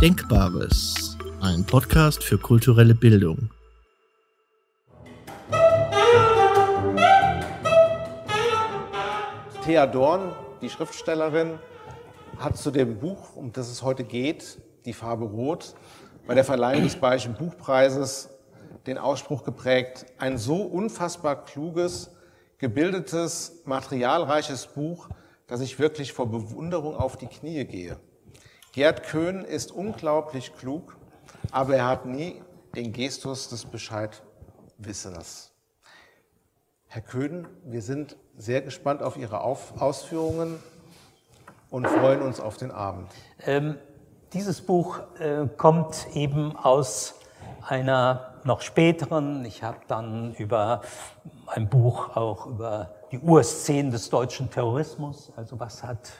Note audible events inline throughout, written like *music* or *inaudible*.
Denkbares, ein Podcast für kulturelle Bildung. Thea Dorn, die Schriftstellerin, hat zu dem Buch, um das es heute geht, Die Farbe Rot, bei der Verleihung des Bayerischen Buchpreises den Ausspruch geprägt, ein so unfassbar kluges, gebildetes, materialreiches Buch, dass ich wirklich vor Bewunderung auf die Knie gehe. Gerd Köhn ist unglaublich klug, aber er hat nie den Gestus des Bescheidwissens. Herr Köhn, wir sind sehr gespannt auf Ihre auf Ausführungen und freuen uns auf den Abend. Ähm, dieses Buch äh, kommt eben aus einer noch späteren, ich habe dann über ein Buch auch über die Urszenen des deutschen Terrorismus, also was hat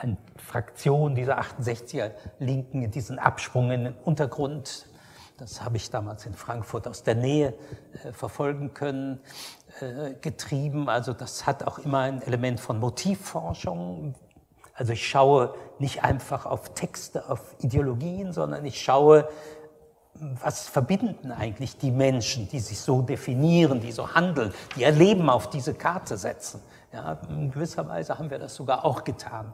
eine Fraktion dieser 68er Linken diesen Absprung in den Untergrund, das habe ich damals in Frankfurt aus der Nähe äh, verfolgen können, äh, getrieben. Also das hat auch immer ein Element von Motivforschung. Also ich schaue nicht einfach auf Texte, auf Ideologien, sondern ich schaue, was verbinden eigentlich die Menschen, die sich so definieren, die so handeln, die ihr Leben auf diese Karte setzen. Ja, in gewisser Weise haben wir das sogar auch getan.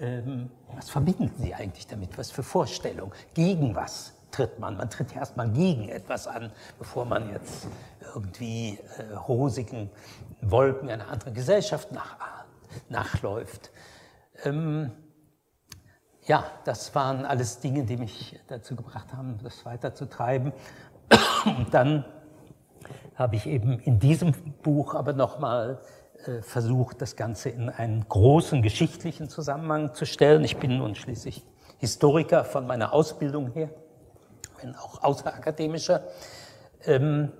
Ähm, was verbinden sie eigentlich damit? Was für Vorstellungen? Gegen was tritt man? Man tritt erstmal gegen etwas an, bevor man jetzt irgendwie äh, rosigen Wolken einer anderen Gesellschaft nach, nachläuft. Ähm, ja, das waren alles Dinge, die mich dazu gebracht haben, das weiterzutreiben. Und dann habe ich eben in diesem Buch aber nochmal versucht, das Ganze in einen großen geschichtlichen Zusammenhang zu stellen. Ich bin nun schließlich Historiker von meiner Ausbildung her, wenn auch außerakademischer. Ähm,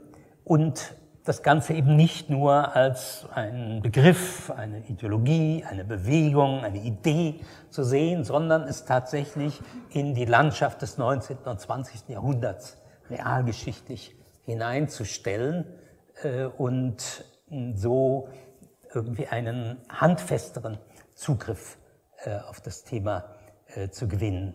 und das Ganze eben nicht nur als ein Begriff, eine Ideologie, eine Bewegung, eine Idee zu sehen, sondern es tatsächlich in die Landschaft des 19. und 20. Jahrhunderts realgeschichtlich hineinzustellen äh, und so irgendwie einen handfesteren Zugriff äh, auf das Thema äh, zu gewinnen.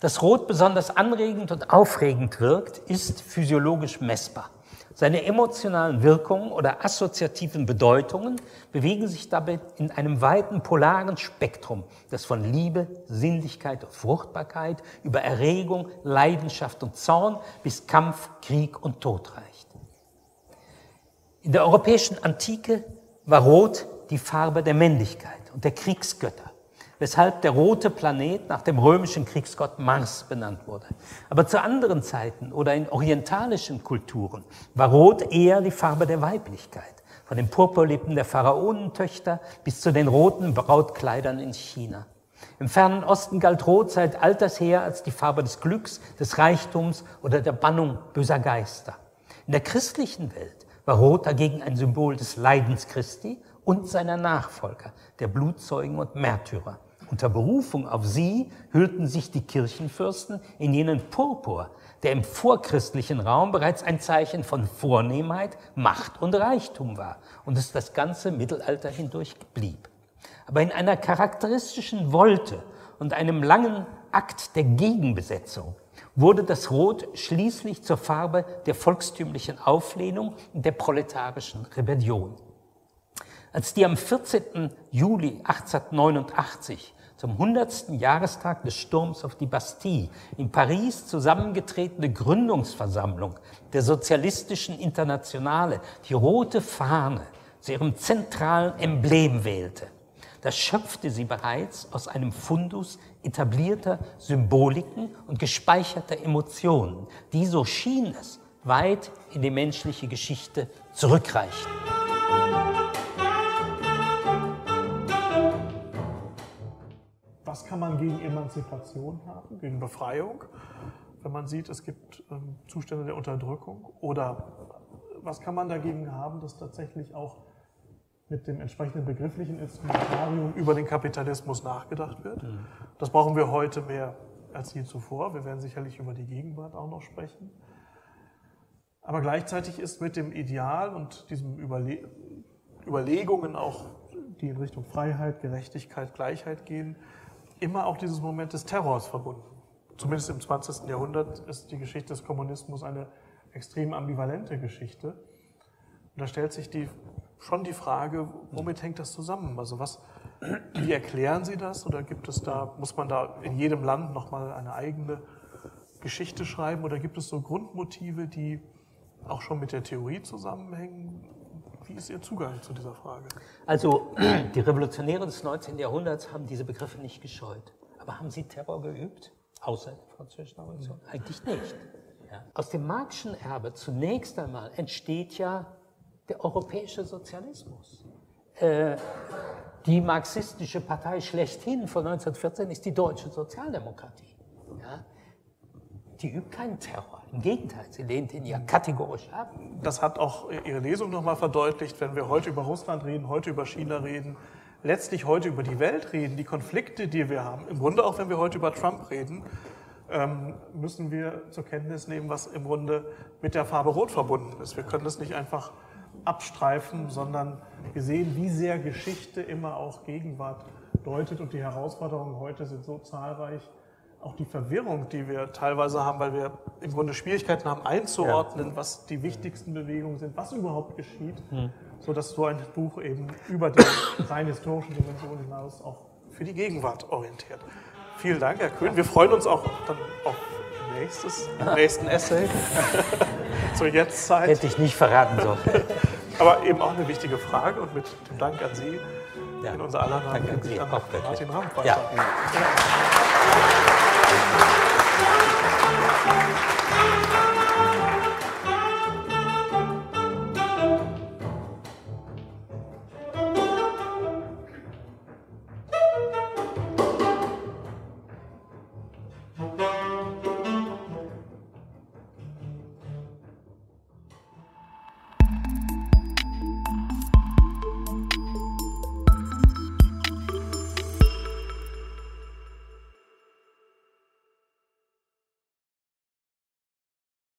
Dass Rot besonders anregend und aufregend wirkt, ist physiologisch messbar. Seine emotionalen Wirkungen oder assoziativen Bedeutungen bewegen sich dabei in einem weiten polaren Spektrum, das von Liebe, Sinnlichkeit und Fruchtbarkeit über Erregung, Leidenschaft und Zorn bis Kampf, Krieg und Tod reicht. In der europäischen Antike war Rot die Farbe der Männlichkeit und der Kriegsgötter weshalb der rote Planet nach dem römischen Kriegsgott Mars benannt wurde. Aber zu anderen Zeiten oder in orientalischen Kulturen war Rot eher die Farbe der Weiblichkeit, von den Purpurlippen der Pharaonentöchter bis zu den roten Brautkleidern in China. Im fernen Osten galt Rot seit alters her als die Farbe des Glücks, des Reichtums oder der Bannung böser Geister. In der christlichen Welt war Rot dagegen ein Symbol des Leidens Christi und seiner Nachfolger, der Blutzeugen und Märtyrer. Unter Berufung auf sie hüllten sich die Kirchenfürsten in jenen Purpur, der im vorchristlichen Raum bereits ein Zeichen von Vornehmheit, Macht und Reichtum war und es das ganze Mittelalter hindurch blieb. Aber in einer charakteristischen Wolte und einem langen Akt der Gegenbesetzung wurde das Rot schließlich zur Farbe der volkstümlichen Auflehnung und der proletarischen Rebellion. Als die am 14. Juli 1889 zum 100. Jahrestag des Sturms auf die Bastille in Paris zusammengetretene Gründungsversammlung der Sozialistischen Internationale die rote Fahne zu ihrem zentralen Emblem wählte. Das schöpfte sie bereits aus einem Fundus etablierter Symboliken und gespeicherter Emotionen, die, so schien es, weit in die menschliche Geschichte zurückreichten. was kann man gegen Emanzipation haben, gegen Befreiung, wenn man sieht, es gibt ähm, Zustände der Unterdrückung? Oder was kann man dagegen haben, dass tatsächlich auch mit dem entsprechenden begrifflichen Instrumentarium über den Kapitalismus nachgedacht wird? Das brauchen wir heute mehr als je zuvor. Wir werden sicherlich über die Gegenwart auch noch sprechen. Aber gleichzeitig ist mit dem Ideal und diesen Überle Überlegungen auch, die in Richtung Freiheit, Gerechtigkeit, Gleichheit gehen, immer auch dieses Moment des Terrors verbunden. zumindest im 20. Jahrhundert ist die Geschichte des Kommunismus eine extrem ambivalente Geschichte. Und da stellt sich die, schon die Frage, womit hängt das zusammen? Also was, wie erklären Sie das? Oder gibt es da, muss man da in jedem Land nochmal eine eigene Geschichte schreiben? Oder gibt es so Grundmotive, die auch schon mit der Theorie zusammenhängen? Wie ist Ihr Zugang zu dieser Frage? Also die Revolutionäre des 19. Jahrhunderts haben diese Begriffe nicht gescheut. Aber haben sie Terror geübt? Außer der französischen Revolution? Eigentlich nicht. Ja. Aus dem Marxischen Erbe zunächst einmal entsteht ja der europäische Sozialismus. Äh, die marxistische Partei schlechthin von 1914 ist die deutsche Sozialdemokratie. Ja? Die übt keinen Terror. Im Gegenteil, sie lehnt ihn ja kategorisch ab. Das hat auch Ihre Lesung nochmal verdeutlicht, wenn wir heute über Russland reden, heute über China reden, letztlich heute über die Welt reden, die Konflikte, die wir haben. Im Grunde auch, wenn wir heute über Trump reden, ähm, müssen wir zur Kenntnis nehmen, was im Grunde mit der Farbe Rot verbunden ist. Wir können das nicht einfach abstreifen, sondern wir sehen, wie sehr Geschichte immer auch Gegenwart deutet und die Herausforderungen heute sind so zahlreich. Auch die Verwirrung, die wir teilweise haben, weil wir im Grunde Schwierigkeiten haben einzuordnen, ja. was die wichtigsten Bewegungen sind, was überhaupt geschieht, mhm. sodass so ein Buch eben über die rein historischen Dimensionen hinaus auch für die Gegenwart orientiert. Vielen Dank, Herr Köhn. Wir freuen uns auch dann auf nächstes, nächsten Essay *laughs* zur Jetztzeit. Hätte ich nicht verraten sollen. *laughs* Aber eben auch eine wichtige Frage und mit dem Dank an Sie ja. in unser aller Namen Danke an Sie. Auch Martin Ramp. Ja. ja.